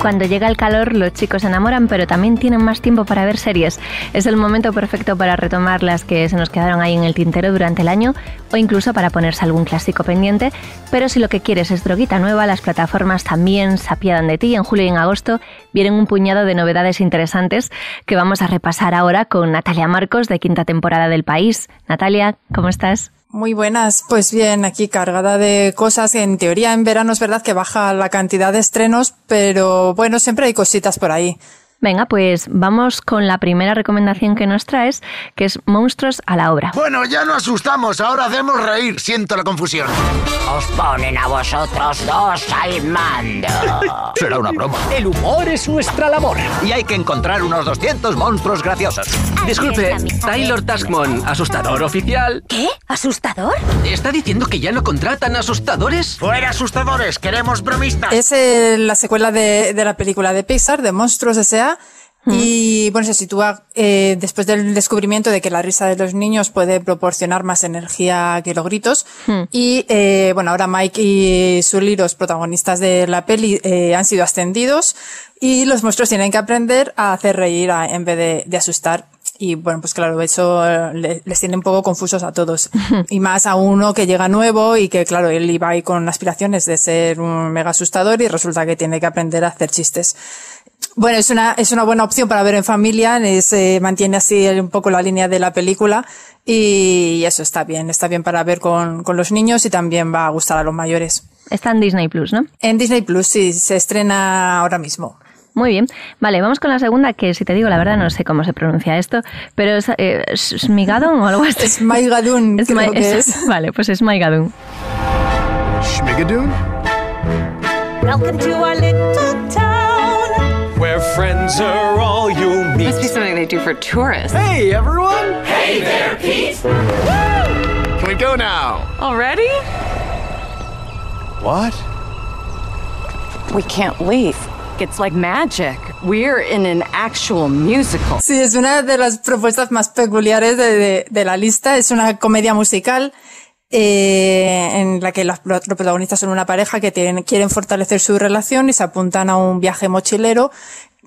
Cuando llega el calor, los chicos se enamoran, pero también tienen más tiempo para ver series. Es el momento perfecto para retomar las que se nos quedaron ahí en el tintero durante el año o incluso para ponerse algún clásico pendiente. Pero si lo que quieres es droguita nueva, las plataformas también se apiadan de ti. En julio y en agosto vienen un puñado de novedades interesantes que vamos a repasar ahora con Natalia Marcos de quinta temporada del país. Natalia, ¿cómo estás? Muy buenas, pues bien, aquí cargada de cosas. En teoría en verano es verdad que baja la cantidad de estrenos, pero bueno, siempre hay cositas por ahí. Venga, pues vamos con la primera recomendación que nos traes, que es Monstruos a la obra. Bueno, ya no asustamos, ahora hacemos reír. Siento la confusión. Os ponen a vosotros dos al mando. Será una broma. El humor es nuestra labor. Y hay que encontrar unos 200 monstruos graciosos. Disculpe, Taylor Taskmon, asustador oficial. ¿Qué? ¿Asustador? ¿Está diciendo que ya no contratan asustadores? ¡Fuera asustadores! ¡Queremos bromistas! Es eh, la secuela de, de la película de Pixar, de Monstruos S.A., y bueno, se sitúa eh, después del descubrimiento de que la risa de los niños puede proporcionar más energía que los gritos. Y eh, bueno, ahora Mike y Sully, los protagonistas de la peli, eh, han sido ascendidos y los monstruos tienen que aprender a hacer reír a- en vez de, de asustar. Y bueno, pues claro, eso eh, le- les tiene un poco confusos a todos. y más a uno que llega nuevo y que claro, él iba ahí con aspiraciones de ser un mega asustador y resulta que tiene que aprender a hacer chistes. Bueno, es una, es una buena opción para ver en familia, eh, mantiene así un poco la línea de la película y eso está bien, está bien para ver con, con los niños y también va a gustar a los mayores. Está en Disney Plus, ¿no? En Disney Plus sí, se estrena ahora mismo. Muy bien. Vale, vamos con la segunda, que si te digo la verdad no sé cómo se pronuncia esto, pero es eh, o algo así. Es Maigadun, creo Ma- que es. Vale, pues es Maigadun. ¿Schmigadoon? Welcome to our little town. Where friends are all you meet. Must be something they do for tourists. Hey, everyone! Can we go now? Already? What? We can't leave. It's like magic. We're in an actual musical. Sí, es una de las propuestas más peculiares de, de- de la lista. Es una comedia musical eh, en la que los, los protagonistas son una pareja que tienen- quieren fortalecer su relación y se apuntan a un viaje mochilero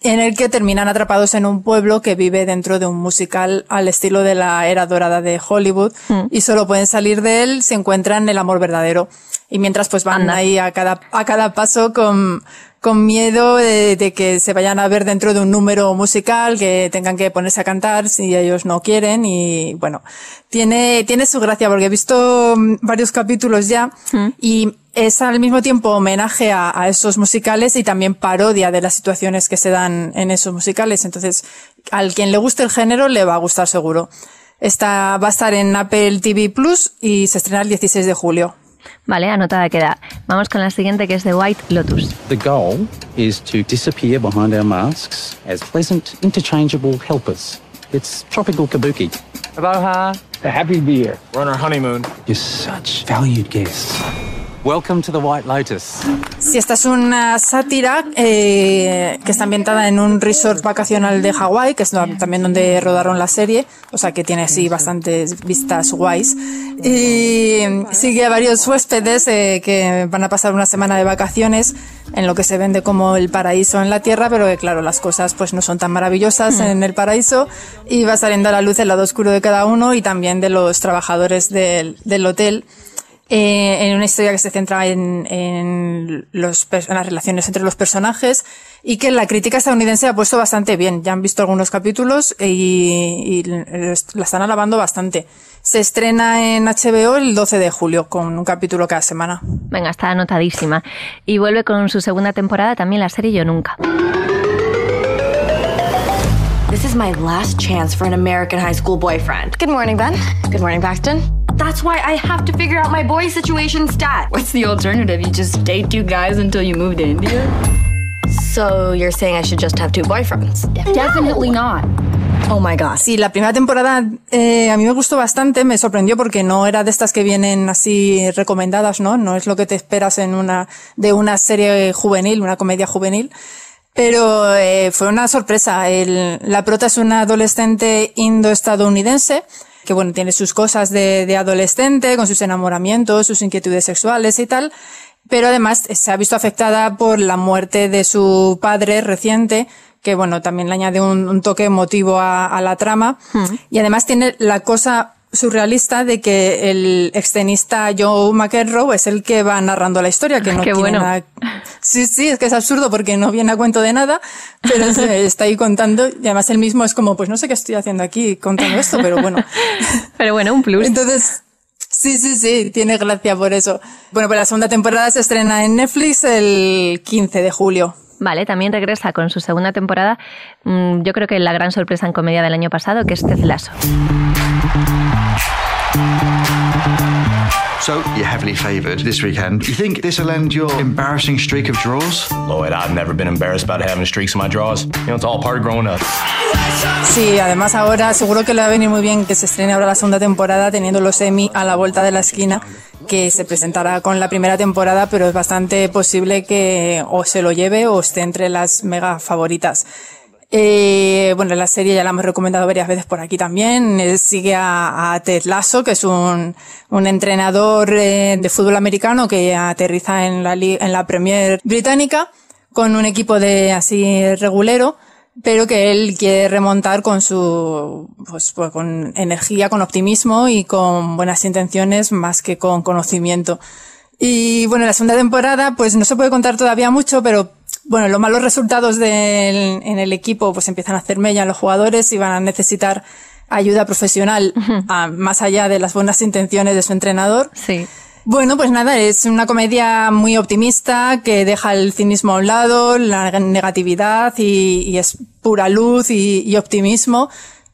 en el que terminan atrapados en un pueblo que vive dentro de un musical al estilo de la era dorada de Hollywood y solo pueden salir de él si encuentran el amor verdadero. Y mientras pues van Anda. ahí a cada, a cada paso con, con miedo de, de que se vayan a ver dentro de un número musical, que tengan que ponerse a cantar si ellos no quieren y bueno, tiene, tiene su gracia porque he visto mm, varios capítulos ya y es al mismo tiempo homenaje a, a esos musicales y también parodia de las situaciones que se dan en esos musicales. Entonces, al quien le guste el género le va a gustar seguro. Esta va a estar en Apple TV Plus y se estrena el 16 de julio. Vale, anotada queda. Vamos con la siguiente, que es The White Lotus. The goal is to disappear behind our masks as pleasant, interchangeable helpers. It's tropical kabuki. Aloha. Happy to be here. We're on our honeymoon. You're such valued guests. Welcome to the White Lotus. Si esta es una sátira eh, que está ambientada en un resort vacacional de Hawái, que es también donde rodaron la serie, o sea que tiene así bastantes vistas guays. Y sigue a varios huéspedes eh, que van a pasar una semana de vacaciones en lo que se vende como el paraíso en la tierra, pero que claro, las cosas pues no son tan maravillosas en el paraíso y va saliendo a la luz el lado oscuro de cada uno y también de los trabajadores del, del hotel eh, en una historia que se centra en, en, los, en las relaciones entre los personajes y que la crítica estadounidense ha puesto bastante bien. Ya han visto algunos capítulos y, y la están alabando bastante. Se estrena en HBO el 12 de julio con un capítulo cada semana. Venga, está anotadísima. Y vuelve con su segunda temporada también la serie Yo Nunca. This is my last chance for an American high school boyfriend. Good morning, Ben. Good morning, Paxton. That's why I have to figure out my boy situation stat. What's the alternative? You just date two guys until you move to India? So you're saying I should just have two boyfriends? Definitely not. Oh my god. Sí, la primera temporada eh, a mí me gustó bastante, me sorprendió porque no era de estas que vienen así recomendadas, ¿no? No es lo que te esperas en una, de una serie juvenil, una comedia juvenil. Pero eh, fue una sorpresa. El, la prota es una adolescente indo-estadounidense que bueno, tiene sus cosas de, de adolescente, con sus enamoramientos, sus inquietudes sexuales y tal, pero además se ha visto afectada por la muerte de su padre reciente, que bueno, también le añade un, un toque emotivo a, a la trama, y además tiene la cosa surrealista de que el extenista Joe McEnroe es el que va narrando la historia, que no Qué tiene bueno. nada. Sí, sí, es que es absurdo porque no viene a cuento de nada, pero se está ahí contando y además él mismo es como, pues no sé qué estoy haciendo aquí contando esto, pero bueno. Pero bueno, un plus. Entonces, sí, sí, sí, tiene gracia por eso. Bueno, pues la segunda temporada se estrena en Netflix el 15 de julio. Vale, también regresa con su segunda temporada. mm, Yo creo que la gran sorpresa en comedia del año pasado, que es Ted Lasso. So, you're heavily favoured this weekend. You think this will end your embarrassing streak of draws? Lloyd, I've never been embarrassed about having streaks in my draws. You know, it's all part of growing up. Sí, además ahora seguro que le va a venir muy bien que se estrene ahora la segunda temporada teniendo los Emmy a la vuelta de la esquina que se presentará con la primera temporada, pero es bastante posible que o se lo lleve o esté entre las mega favoritas. Eh, bueno, la serie ya la hemos recomendado varias veces por aquí también. Eh, sigue a, a Ted Lasso, que es un, un entrenador eh, de fútbol americano que aterriza en la, en la Premier británica con un equipo de así regulero, pero que él quiere remontar con su, pues, pues, con energía, con optimismo y con buenas intenciones más que con conocimiento. Y bueno, la segunda temporada, pues no se puede contar todavía mucho, pero bueno, los malos resultados del, en el equipo pues empiezan a hacer mella en los jugadores y van a necesitar ayuda profesional a- más allá de las buenas intenciones de su entrenador. Sí. Bueno, pues nada, es una comedia muy optimista que deja el cinismo a un lado, la negatividad y, y es pura luz y, y optimismo.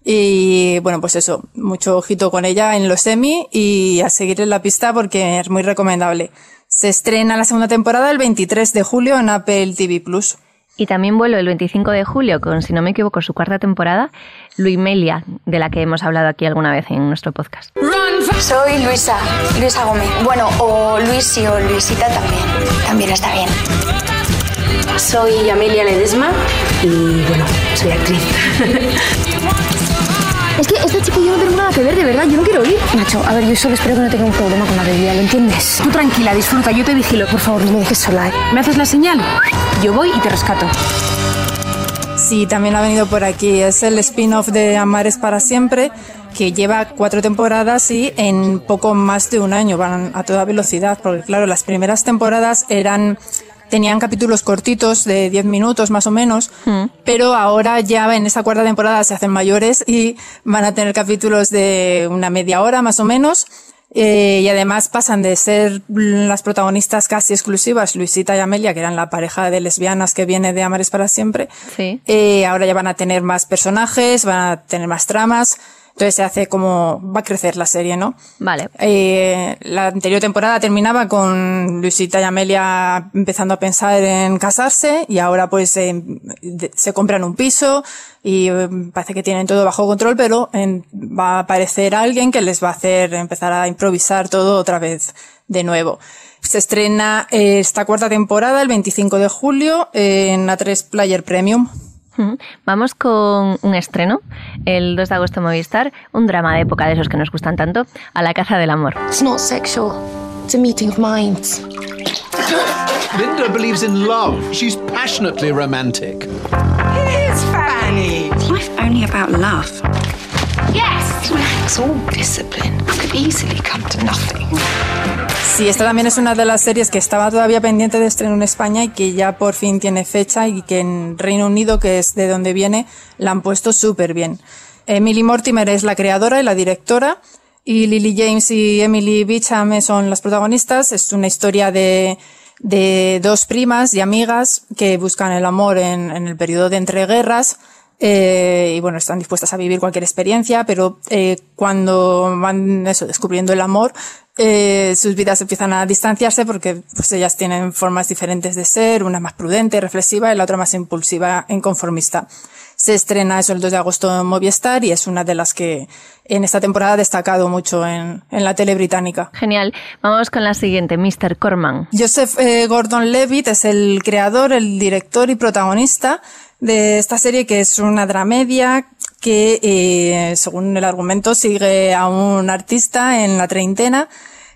Y bueno, pues eso, mucho ojito con ella en los semi y a seguir en la pista porque es muy recomendable. Se estrena la segunda temporada el 23 de julio en Apple TV Plus. Y también vuelve el 25 de julio con, si no me equivoco, su cuarta temporada, Luimelia, de la que hemos hablado aquí alguna vez en nuestro podcast. Soy Luisa, Luisa Gómez. Bueno, o Luisi o Luisita también. También está bien. Soy Amelia Ledesma y bueno, soy actriz. Es que este chico y yo no tenemos nada que ver, de verdad, yo no quiero ir. Nacho, a ver, yo solo espero que no tenga un problema con la bebida, ¿lo entiendes? Tú tranquila, disfruta, yo te vigilo. Por favor, no me dejes sola. ¿eh? ¿Me haces la señal? Yo voy y te rescato. Sí, también ha venido por aquí. Es el spin-off de Amar es para siempre, que lleva cuatro temporadas y en poco más de un año van a toda velocidad, porque claro, las primeras temporadas eran tenían capítulos cortitos de 10 minutos más o menos, pero ahora ya en esta cuarta temporada se hacen mayores y van a tener capítulos de una media hora más o menos. Eh, y además pasan de ser las protagonistas casi exclusivas, Luisita y Amelia, que eran la pareja de lesbianas que viene de Amares para siempre. Sí. Eh, ahora ya van a tener más personajes, van a tener más tramas. Entonces se hace como, va a crecer la serie, ¿no? Vale. Eh, la anterior temporada terminaba con Luisita y Amelia empezando a pensar en casarse y ahora pues eh, se compran un piso y eh, parece que tienen todo bajo control, pero en- va a aparecer alguien que les va a hacer empezar a improvisar todo otra vez de nuevo. Se estrena esta cuarta temporada el 25 de julio en A3 Player Premium. Vamos con un estreno, el 2 de agosto en Movistar, un drama de época de esos que nos gustan tanto, A la caza del amor. It's not sexual. It's a meeting of minds. Linda believes in love. She's passionately romantic. It is funny. Is life only about love? Yes! It's all discipline. Could easily come to nothing. Sí, esta también es una de las series que estaba todavía pendiente de estreno en España y que ya por fin tiene fecha y que en Reino Unido, que es de donde viene, la han puesto súper bien. Emily Mortimer es la creadora y la directora y Lily James y Emily Beecham son las protagonistas. Es una historia de, de dos primas y amigas que buscan el amor en, en el periodo de entreguerras. Eh, y bueno, están dispuestas a vivir cualquier experiencia, pero eh, cuando van eso, descubriendo el amor, eh, sus vidas empiezan a distanciarse porque pues, ellas tienen formas diferentes de ser, una más prudente, reflexiva y la otra más impulsiva e inconformista. Se estrena eso el 2 de agosto en Movistar y es una de las que en esta temporada ha destacado mucho en, en la tele británica. Genial. Vamos con la siguiente, Mr. Corman. Joseph eh, Gordon-Levitt es el creador, el director y protagonista de esta serie que es una dramedia que, eh, según el argumento, sigue a un artista en la treintena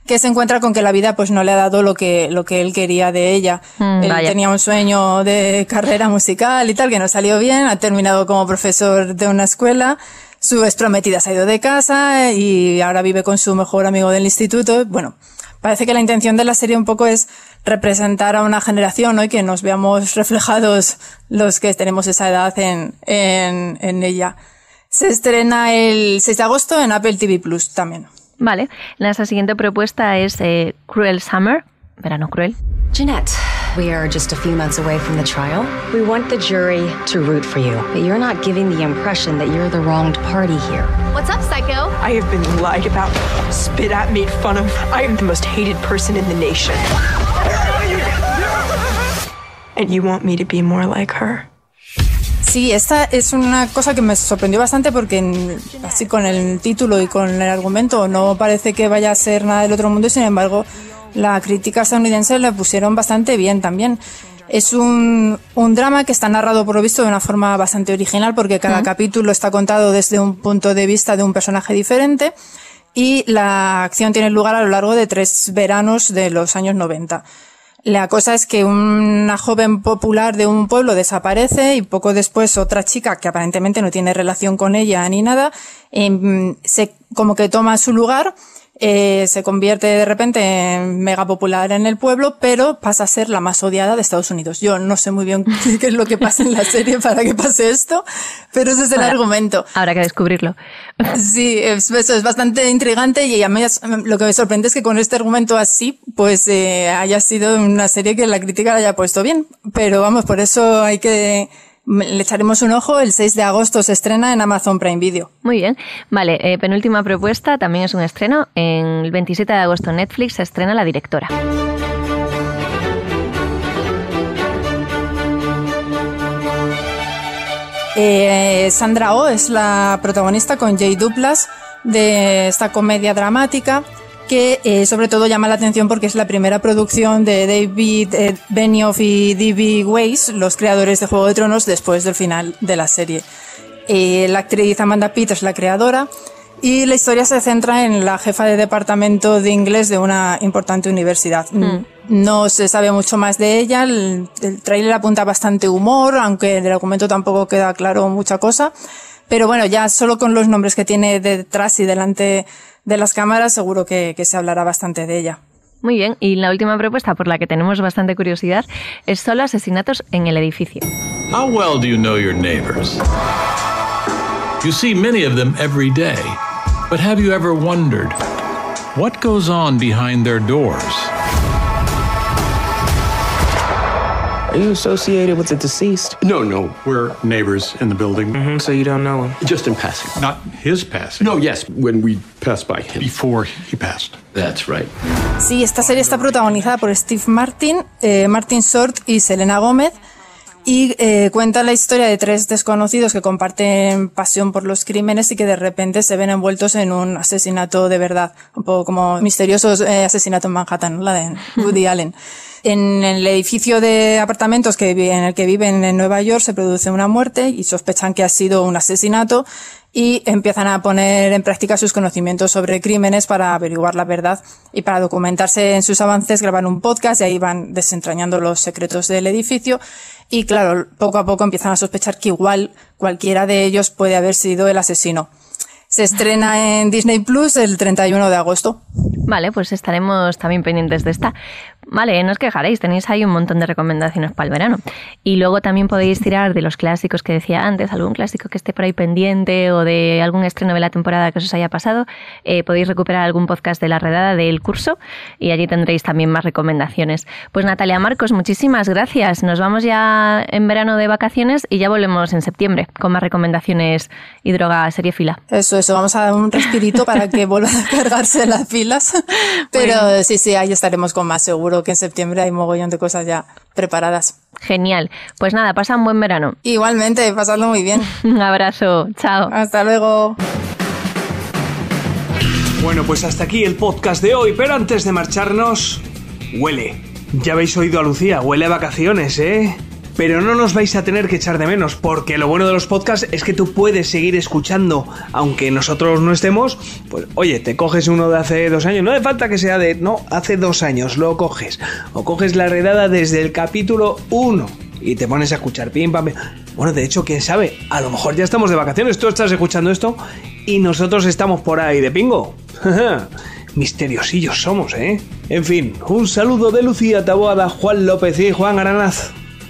que se encuentra con que la vida pues no le ha dado lo que, lo que él quería de ella. Mm, él vaya. tenía un sueño de carrera musical y tal, que no salió bien, ha terminado como profesor de una escuela, su ex prometida se ha ido de casa y ahora vive con su mejor amigo del instituto. Bueno, parece que la intención de la serie un poco es representar a una generación ¿no? y que nos veamos reflejados los que tenemos esa edad en, en, en ella. Se estrena el 6 de agosto en Apple TV Plus también. Vale. Nuestra siguiente propuesta es eh, Cruel Summer, Verano Cruel. Jeanette, we are just a few months away from the trial. We want the jury to root for you, but you're not giving the impression that you're the wronged party here. What's up, Psycho? I have been lied about, spit at, made fun of. I am the most hated person in the nation. And you want me to be more like her? Sí, esta es una cosa que me sorprendió bastante porque en- así con el título y con el argumento no parece que vaya a ser nada del otro mundo y sin embargo la crítica estadounidense le pusieron bastante bien también. Es un, un drama que está narrado por lo visto de una forma bastante original porque cada capítulo está contado desde un punto de vista de un personaje diferente y la acción tiene lugar a lo largo de tres veranos de los años 90. La cosa es que una joven popular de un pueblo desaparece y poco después otra chica que aparentemente no tiene relación con ella ni nada, em, se, como que toma su lugar, eh, se convierte de repente en mega popular en el pueblo, pero pasa a ser la más odiada de Estados Unidos. Yo no sé muy bien qué es lo que pasa en la serie para que pase esto, pero ese es el Ahora- argumento. Habrá que descubrirlo. Sí, es, eso es bastante intrigante y a mí es- lo que me sorprende es que con este argumento así, pues eh, haya sido una serie que la crítica la haya puesto bien. Pero vamos, por eso hay que le echaremos un ojo. El 6 de agosto se estrena en Amazon Prime Video. Muy bien. Vale, eh, penúltima propuesta, también es un estreno. En el 27 de agosto Netflix se estrena La Directora. Eh, Sandra Oh es la protagonista con Jay Duplas de esta comedia dramática que eh, sobre todo llama la atención porque es la primera producción de David eh, Benioff y D.B. Weiss, los creadores de Juego de Tronos, después del final de la serie. Eh, la actriz Amanda Peet es la creadora y la historia se centra en la jefa de departamento de inglés de una importante universidad. Mm. No se sabe mucho más de ella, el, el tráiler apunta bastante humor, aunque del argumento tampoco queda claro mucha cosa. Pero bueno, ya solo con los nombres que tiene detrás y delante de las cámaras seguro que, que se hablará bastante de ella. Muy bien. Y la última propuesta, por la que tenemos bastante curiosidad, es solo asesinatos en el edificio. How well do you know your neighbors? You see many of them every day, but have you ever wondered what goes on behind their doors? Are you associated with the deceased? No, no. We're neighbors in the building. So you don't know him? Just in passing. Not his passing. No, yes, when we passed by him. Before he passed. That's right. Sí, esta serie está protagonizada por Steve Martin, eh, Martin Short y Selena Gómez y eh, cuenta la historia de tres desconocidos que comparten pasión por los crímenes y que de repente se ven envueltos en un asesinato de verdad, un poco como misteriosos eh, asesinato en Manhattan, la de Woody Allen. En el edificio de apartamentos que, en el que viven en Nueva York se produce una muerte y sospechan que ha sido un asesinato y empiezan a poner en práctica sus conocimientos sobre crímenes para averiguar la verdad y para documentarse en sus avances graban un podcast y ahí van desentrañando los secretos del edificio y claro, poco a poco empiezan a sospechar que igual cualquiera de ellos puede haber sido el asesino. Se estrena en Disney Plus el 31 de agosto. Vale, pues estaremos también pendientes de esta. Vale, no os quejaréis, tenéis ahí un montón de recomendaciones para el verano. Y luego también podéis tirar de los clásicos que decía antes, algún clásico que esté por ahí pendiente o de algún estreno de la temporada que os haya pasado. Eh, podéis recuperar algún podcast de la redada del curso y allí tendréis también más recomendaciones. Pues Natalia Marcos, muchísimas gracias. Nos vamos ya en verano de vacaciones y ya volvemos en septiembre con más recomendaciones y droga serie fila. Eso, eso, vamos a dar un respirito para que vuelvan a cargarse las pilas. Pero sí, sí, ahí estaremos con más seguro que en septiembre hay mogollón de cosas ya preparadas. Genial. Pues nada, pasa un buen verano. Igualmente, pasando muy bien. un abrazo. Chao. Hasta luego. Bueno, pues hasta aquí el podcast de hoy, pero antes de marcharnos, huele. Ya habéis oído a Lucía, huele a vacaciones, ¿eh? Pero no nos vais a tener que echar de menos, porque lo bueno de los podcasts es que tú puedes seguir escuchando, aunque nosotros no estemos, pues oye, te coges uno de hace dos años, no hace falta que sea de, no, hace dos años, lo coges, o coges la redada desde el capítulo 1 y te pones a escuchar, pim, pam, pim. Bueno, de hecho, quién sabe, a lo mejor ya estamos de vacaciones, tú estás escuchando esto y nosotros estamos por ahí de pingo. Misteriosillos somos, ¿eh? En fin, un saludo de Lucía Taboada, Juan López y Juan Aranaz.